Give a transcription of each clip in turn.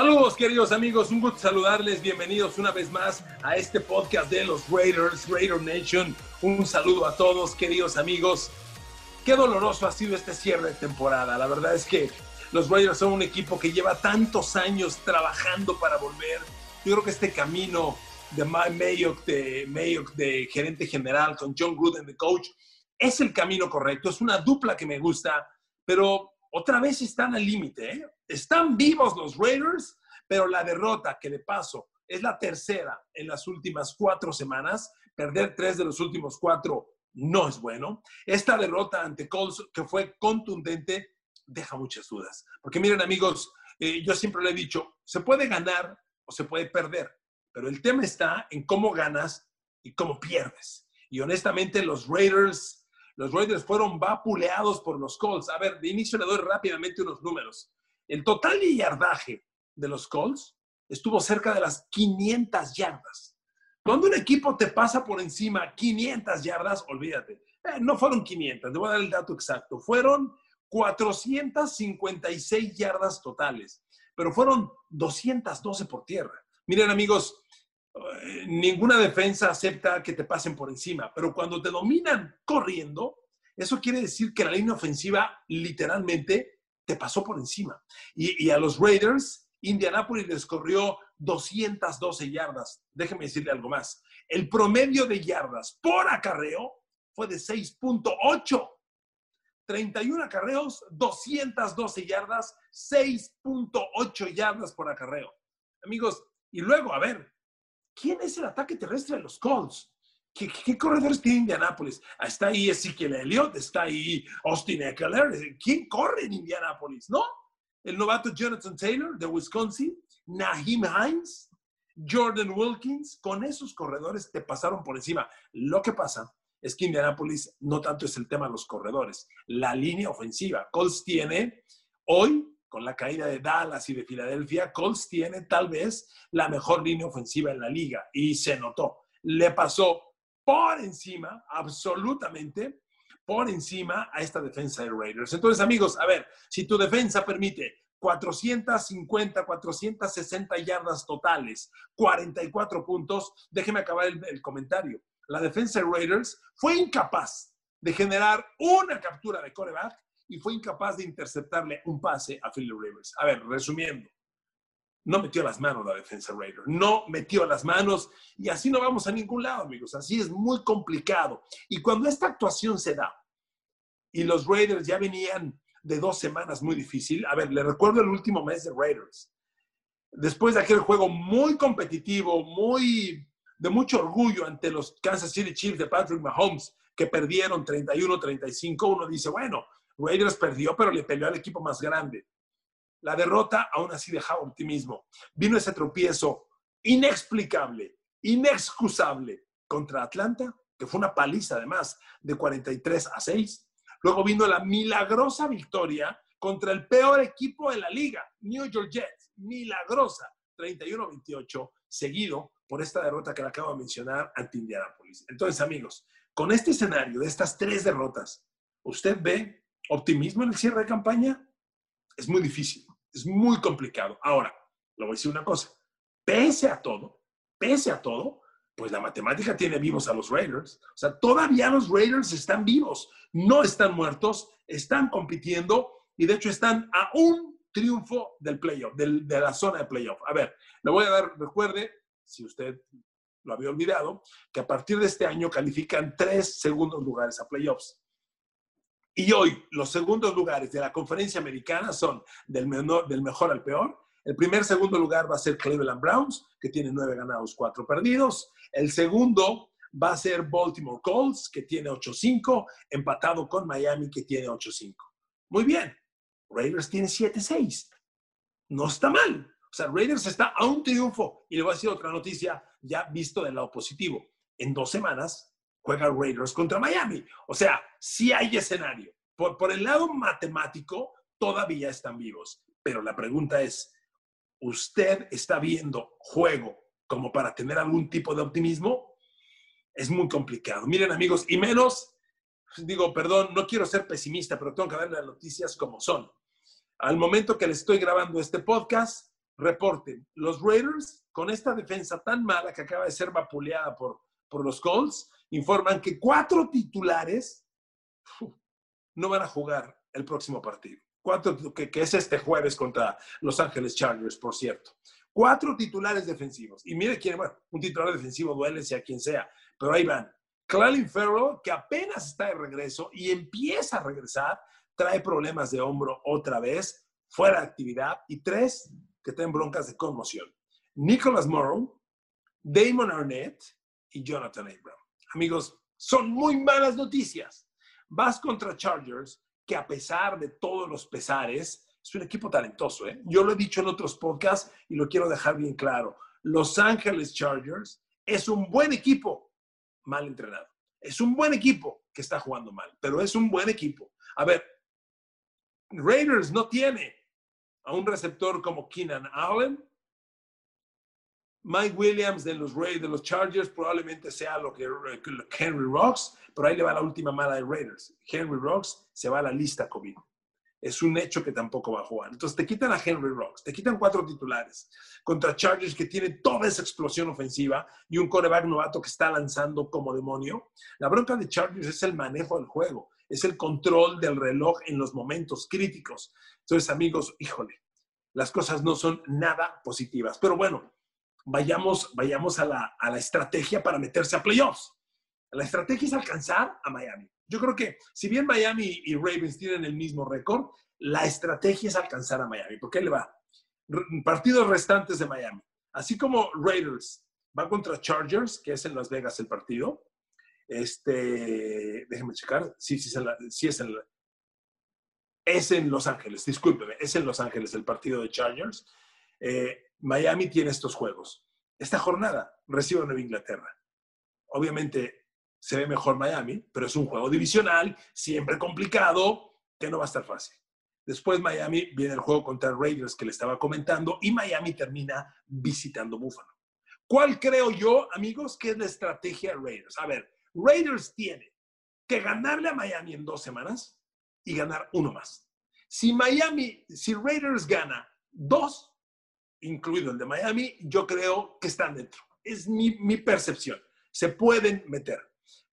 Saludos queridos amigos, un gusto saludarles, bienvenidos una vez más a este podcast de los Raiders, Raider Nation. Un saludo a todos queridos amigos. Qué doloroso ha sido este cierre de temporada. La verdad es que los Raiders son un equipo que lleva tantos años trabajando para volver. Yo creo que este camino de Mayock, de, Mayock, de gerente general, con John Gruden de coach, es el camino correcto. Es una dupla que me gusta, pero otra vez están al límite. ¿eh? Están vivos los Raiders, pero la derrota, que de paso es la tercera en las últimas cuatro semanas, perder tres de los últimos cuatro no es bueno. Esta derrota ante Colts, que fue contundente, deja muchas dudas. Porque miren amigos, eh, yo siempre le he dicho, se puede ganar o se puede perder, pero el tema está en cómo ganas y cómo pierdes. Y honestamente los Raiders, los Raiders fueron vapuleados por los Colts. A ver, de inicio le doy rápidamente unos números. El total de yardaje de los Colts estuvo cerca de las 500 yardas. Cuando un equipo te pasa por encima 500 yardas, olvídate. Eh, no fueron 500, te voy a dar el dato exacto. Fueron 456 yardas totales, pero fueron 212 por tierra. Miren amigos, eh, ninguna defensa acepta que te pasen por encima, pero cuando te dominan corriendo, eso quiere decir que la línea ofensiva literalmente te pasó por encima. Y, a los Raiders, Indianapolis les corrió 212 yardas. Déjeme decirle algo más. El promedio de yardas por acarreo fue de 6.8. 31 acarreos, 212 yardas, 6.8 yardas por acarreo. Amigos, y luego, a ver, ¿quién es el ataque terrestre de los Colts? ¿Qué, corredores tiene Indianapolis? Ah, está ahí Ezekiel Elliott, está ahí Austin Eckler. ¿Quién corre en Indianapolis? ¿No? El novato Jonathan Taylor de Wisconsin, Naheem Hines, Jordan Wilkins. Con esos corredores te pasaron por encima. Lo que pasa es que Indianapolis no tanto es el tema de los corredores, la línea ofensiva. Colts tiene hoy con la caída de Dallas y de Filadelfia, Colts tiene tal vez la mejor línea ofensiva en la liga y se notó. Le pasó por encima, absolutamente por encima a esta defensa de Raiders. Entonces, amigos, a ver, si tu defensa permite 450, 460 yardas totales, 44 puntos, déjeme acabar el, comentario. La defensa de Raiders fue incapaz de generar una captura de coreback y fue incapaz de interceptarle un pase a Philip Rivers. A ver, resumiendo, no metió las manos la defensa Raider, no metió las manos y así no vamos a ningún lado, amigos. Así es muy complicado. Y cuando esta actuación se da y los Raiders ya venían de dos semanas muy difícil, a ver, le recuerdo el último mes de Raiders. Después de aquel juego muy competitivo, muy de mucho orgullo ante los Kansas City Chiefs de Patrick Mahomes, que perdieron 31-35, uno dice, bueno, Raiders perdió, pero le peleó al equipo más grande. La derrota aún así dejaba optimismo. Vino ese tropiezo inexplicable, inexcusable contra Atlanta, que fue una paliza además de 43 a 6. Luego vino la milagrosa victoria contra el peor equipo de la liga, New York Jets. Milagrosa, 31-28, seguido por esta derrota que le acabo de mencionar ante Indianapolis. Entonces, amigos, con este escenario de estas tres derrotas, ¿usted ve optimismo en el cierre de campaña? Es muy difícil. Es muy complicado. Ahora, le voy a decir una cosa. Pese a todo, pese a todo, pues la matemática tiene vivos a los Raiders. O sea, todavía los Raiders están vivos, no están muertos, están compitiendo y de hecho están a un triunfo del playoff, del, de la zona de playoff. A ver, le voy a dar, recuerde, si usted lo había olvidado, que a partir de este año califican tres segundos lugares a playoffs. Y hoy los segundos lugares de la conferencia americana son del, del mejor al peor. El primer segundo lugar va a ser Cleveland Browns, que tiene nueve ganados, cuatro perdidos. El segundo va a ser Baltimore Colts, que tiene 8-5, empatado con Miami, que tiene 8-5. Muy bien. Raiders tiene 7-6. No está mal. O sea, Raiders está a un triunfo. Y le voy a decir otra noticia ya visto del lado positivo. En dos semanas juega Raiders contra Miami. O sea, sí hay escenario. Por, por el lado matemático, todavía están vivos. Pero la pregunta es, ¿usted está viendo juego como para tener algún tipo de optimismo? Es muy complicado. Miren amigos, y menos, digo, perdón, no quiero ser pesimista, pero tengo que ver las noticias como son. Al momento que les estoy grabando este podcast, reporten, los Raiders, con esta defensa tan mala que acaba de ser vapuleada por, por los Colts, informan que cuatro titulares no van a jugar el próximo partido. Cuatro, que, es este jueves contra Los Ángeles Chargers, por cierto. Cuatro titulares defensivos. Y mire quién, bueno, un titular defensivo duele sea quien sea, pero ahí van. Clalin Farrell, que apenas está de regreso y empieza a regresar, trae problemas de hombro otra vez, fuera de actividad. Y tres, que tienen broncas de conmoción. Nicholas Morrow, Damon Arnett y Jonathan Abram. Amigos, son muy malas noticias. Vas contra Chargers, que a pesar de todos los pesares, es un equipo talentoso. ¿eh? Yo lo he dicho en otros podcasts y lo quiero dejar bien claro. Los Ángeles Chargers es un buen equipo mal entrenado. Es un buen equipo que está jugando mal, pero es un buen equipo. A ver, Raiders no tiene a un receptor como Keenan Allen. Mike Williams de los, Raiders, de los Chargers probablemente sea lo que Henry Rocks, pero ahí le va la última mala de Raiders. Henry Rocks se va a la lista COVID. Es un hecho que tampoco va a jugar. Entonces te quitan a Henry Rocks, te quitan cuatro titulares contra Chargers que tiene toda esa explosión ofensiva y un coreback novato que está lanzando como demonio. La bronca de Chargers es el manejo del juego, es el control del reloj en los momentos críticos. Entonces, amigos, híjole, las cosas no son nada positivas. Pero bueno, vayamos, vayamos a la, a la estrategia para meterse a playoffs. La estrategia es alcanzar a Miami. Yo creo que si bien Miami y Ravens tienen el mismo récord, la estrategia es alcanzar a Miami. ¿Por qué le va? Partidos restantes de Miami. Así como Raiders va contra Chargers, que es en Las Vegas el partido. Este, déjenme checar. Sí, sí, es en, es en Los Ángeles, discúlpeme, es en Los Ángeles el partido de Chargers. Eh, Miami tiene estos juegos. Esta jornada recibe a Nueva Inglaterra. Obviamente se ve mejor Miami, pero es un juego divisional, siempre complicado, que no va a estar fácil. Después Miami viene el juego contra Raiders que le estaba comentando y Miami termina visitando Buffalo. ¿Cuál creo yo, amigos, que es la estrategia de Raiders? A ver, Raiders tiene que ganarle a Miami en dos semanas y ganar uno más. Si Miami, si Raiders gana dos, incluido el de Miami, yo creo que están dentro. Es mi, percepción. Se pueden meter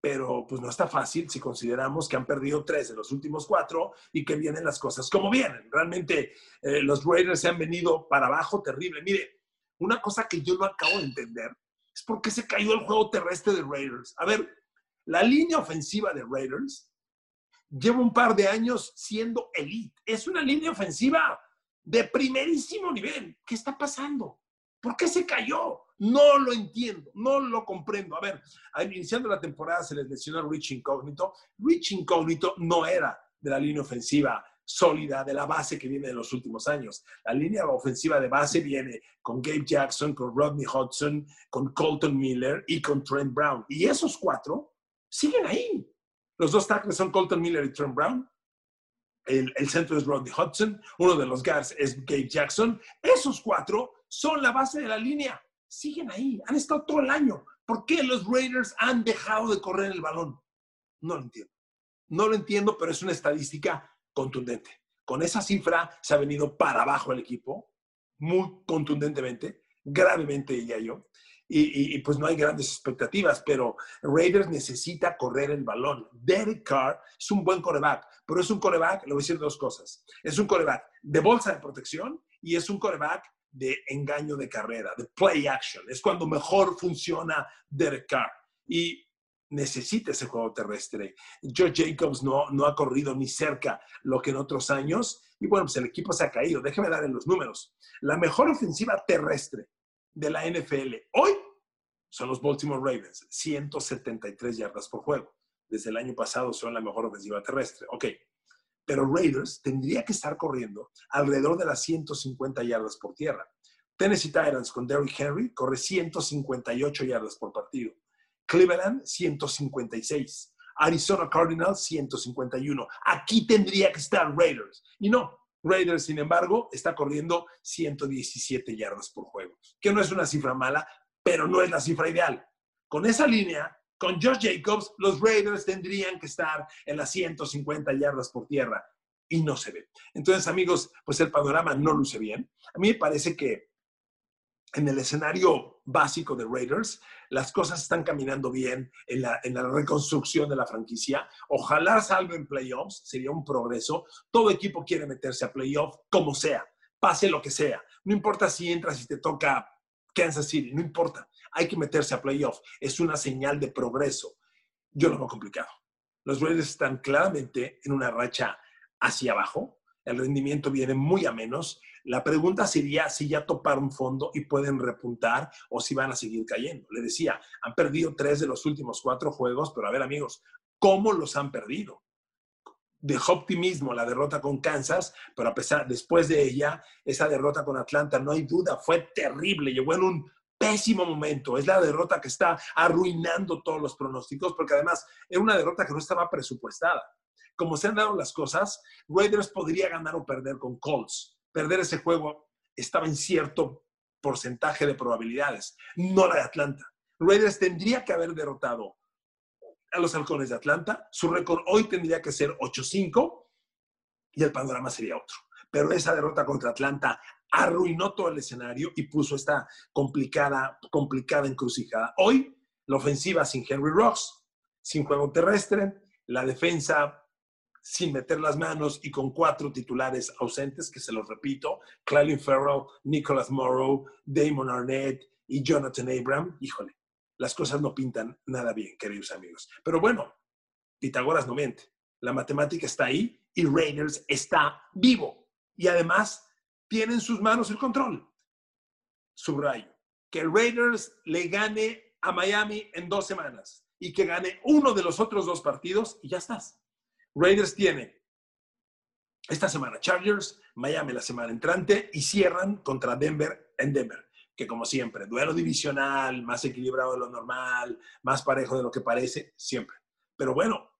pero pues no está fácil si consideramos que han perdido tres de los últimos cuatro y que vienen las cosas como vienen. Realmente eh, los Raiders se han venido para abajo terrible. Mire, una cosa que yo no acabo de entender es por qué se cayó el juego terrestre de Raiders. A ver, la línea ofensiva de Raiders lleva un par de años siendo elite. Es una línea ofensiva de primerísimo nivel. ¿Qué está pasando? ¿Por qué se cayó? No lo entiendo, no lo comprendo. A ver, iniciando la temporada se les lesionó Rich Incógnito. Rich Incógnito no era de la línea ofensiva sólida de la base que viene de los últimos años. La línea ofensiva de base viene con Gabe Jackson, con Rodney Hudson, con Colton Miller y con Trent Brown. Y esos cuatro siguen ahí. Los dos tackles son Colton Miller y Trent Brown. El, centro es Rodney Hudson. Uno de los guards es Gabe Jackson. Esos cuatro son la base de la línea siguen ahí, han estado todo el año. ¿Por qué los Raiders han dejado de correr el balón? No lo entiendo. No lo entiendo, pero es una estadística contundente. Con esa cifra se ha venido para abajo el equipo, muy contundentemente, gravemente diría yo. Y, y, pues no hay grandes expectativas, pero Raiders necesita correr el balón. Derek Carr es un buen coreback, pero es un coreback, le voy a decir dos cosas. Es un coreback de bolsa de protección y es un coreback de engaño de carrera, de play action. Es cuando mejor funciona Derek Carr. Y necesita ese juego terrestre. Joe Jacobs no, no ha corrido ni cerca lo que en otros años. Y bueno, pues el equipo se ha caído. Déjeme dar en los números. La mejor ofensiva terrestre de la NFL hoy son los Baltimore Ravens, 173 yardas por juego. Desde el año pasado son la mejor ofensiva terrestre. Ok, pero Raiders tendría que estar corriendo alrededor de las 150 yardas por tierra. Tennessee Titans con Derrick Henry corre 158 yardas por partido. Cleveland 156. Arizona Cardinals 151. Aquí tendría que estar Raiders. Y no, Raiders, sin embargo, está corriendo 117 yardas por juego, que no es una cifra mala, pero no es la cifra ideal. Con esa línea, con Josh Jacobs, los Raiders tendrían que estar en las 150 yardas por tierra y no se ve. Entonces, amigos, pues el panorama no luce bien. A mí me parece que en el escenario básico de Raiders, las cosas están caminando bien en la, reconstrucción de la franquicia. Ojalá salga en playoffs, sería un progreso. Todo equipo quiere meterse a playoffs, como sea, pase lo que sea. No importa si entras y te toca Kansas City, no importa. Hay que meterse a playoffs. Es una señal de progreso. Yo lo veo complicado. Los Raiders están claramente en una racha hacia abajo. El rendimiento viene muy a menos la pregunta sería si ya toparon fondo y pueden repuntar o si van a seguir cayendo. Le decía, han perdido tres de los últimos cuatro juegos, pero a ver amigos, ¿cómo los han perdido? Dejó optimismo la derrota con Kansas, pero a pesar, después de ella, esa derrota con Atlanta, no hay duda, fue terrible, llegó en un pésimo momento. Es la derrota que está arruinando todos los pronósticos, porque además era una derrota que no estaba presupuestada. Como se han dado las cosas, Raiders podría ganar o perder con Colts perder ese juego estaba en cierto porcentaje de probabilidades, no la de Atlanta. Raiders tendría que haber derrotado a los halcones de Atlanta. Su récord hoy tendría que ser 8-5 y el panorama sería otro. Pero esa derrota contra Atlanta arruinó todo el escenario y puso esta complicada, complicada encrucijada. Hoy, la ofensiva sin Henry Ross, sin juego terrestre, la defensa sin meter las manos y con cuatro titulares ausentes, que se los repito, Clelin Farrell, Nicholas Morrow, Damon Arnett y Jonathan Abram, híjole, las cosas no pintan nada bien, queridos amigos. Pero bueno, Pitágoras no miente. La matemática está ahí y Raiders está vivo. Y además tiene en sus manos el control. Subrayo, que Raiders le gane a Miami en dos semanas y que gane uno de los otros dos partidos y ya estás. Raiders tiene esta semana Chargers, Miami la semana entrante y cierran contra Denver en Denver, que como siempre, duelo divisional, más equilibrado de lo normal, más parejo de lo que parece, siempre. Pero bueno,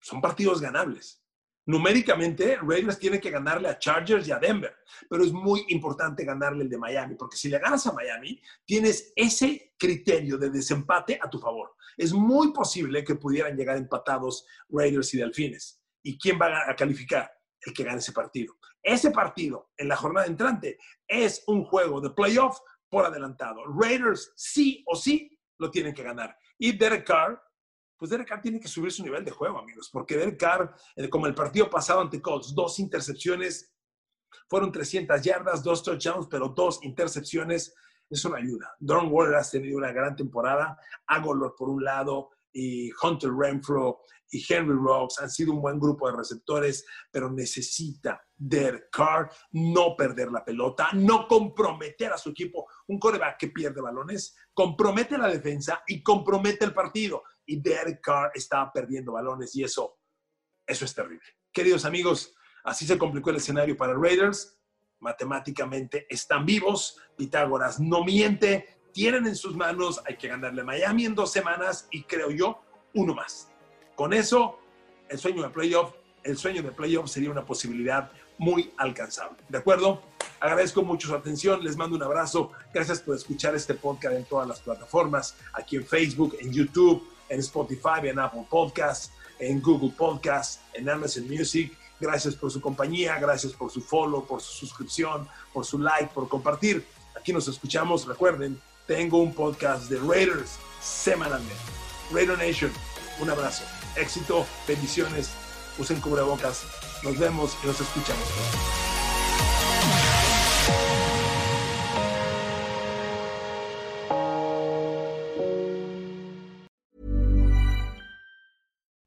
son partidos ganables. Numéricamente, Raiders tiene que ganarle a Chargers y a Denver, pero es muy importante ganarle el de Miami, porque si le ganas a Miami, tienes ese criterio de desempate a tu favor. Es muy posible que pudieran llegar empatados Raiders y Delfines. ¿Y quién va a calificar? El que gane ese partido. Ese partido en la jornada entrante es un juego de playoff por adelantado. Raiders sí o sí lo tienen que ganar. Y Derek Carr pues Derek Carr tiene que subir su nivel de juego, amigos, porque Derek Carr, eh, como el partido pasado ante Colts, dos intercepciones, fueron 300 yardas, dos touchdowns, pero dos intercepciones, es una ayuda. Don Waller ha tenido una gran temporada, Agolor por un lado, y Hunter Renfro y Henry Rocks han sido un buen grupo de receptores, pero necesita Derek Carr no perder la pelota, no comprometer a su equipo. Un coreback que pierde balones compromete la defensa y compromete el partido y Derek Carr estaba perdiendo balones y eso, eso es terrible. Queridos amigos, así se complicó el escenario para Raiders. Matemáticamente están vivos. Pitágoras no miente. Tienen en sus manos, hay que ganarle a Miami en dos semanas y creo yo, uno más. Con eso, el sueño de playoff, el sueño de playoff sería una posibilidad muy alcanzable. ¿De acuerdo? Agradezco mucho su atención, les mando un abrazo. Gracias por escuchar este podcast en todas las plataformas, aquí en Facebook, en YouTube, en Spotify, en Apple Podcasts, en Google Podcasts, en Amazon Music. Gracias por su compañía, gracias por su follow, por su suscripción, por su like, por compartir. Aquí nos escuchamos. Recuerden, tengo un podcast de Raiders semanalmente. Raider Nation, un abrazo. Éxito, bendiciones. Usen cubrebocas. Nos vemos y nos escuchamos.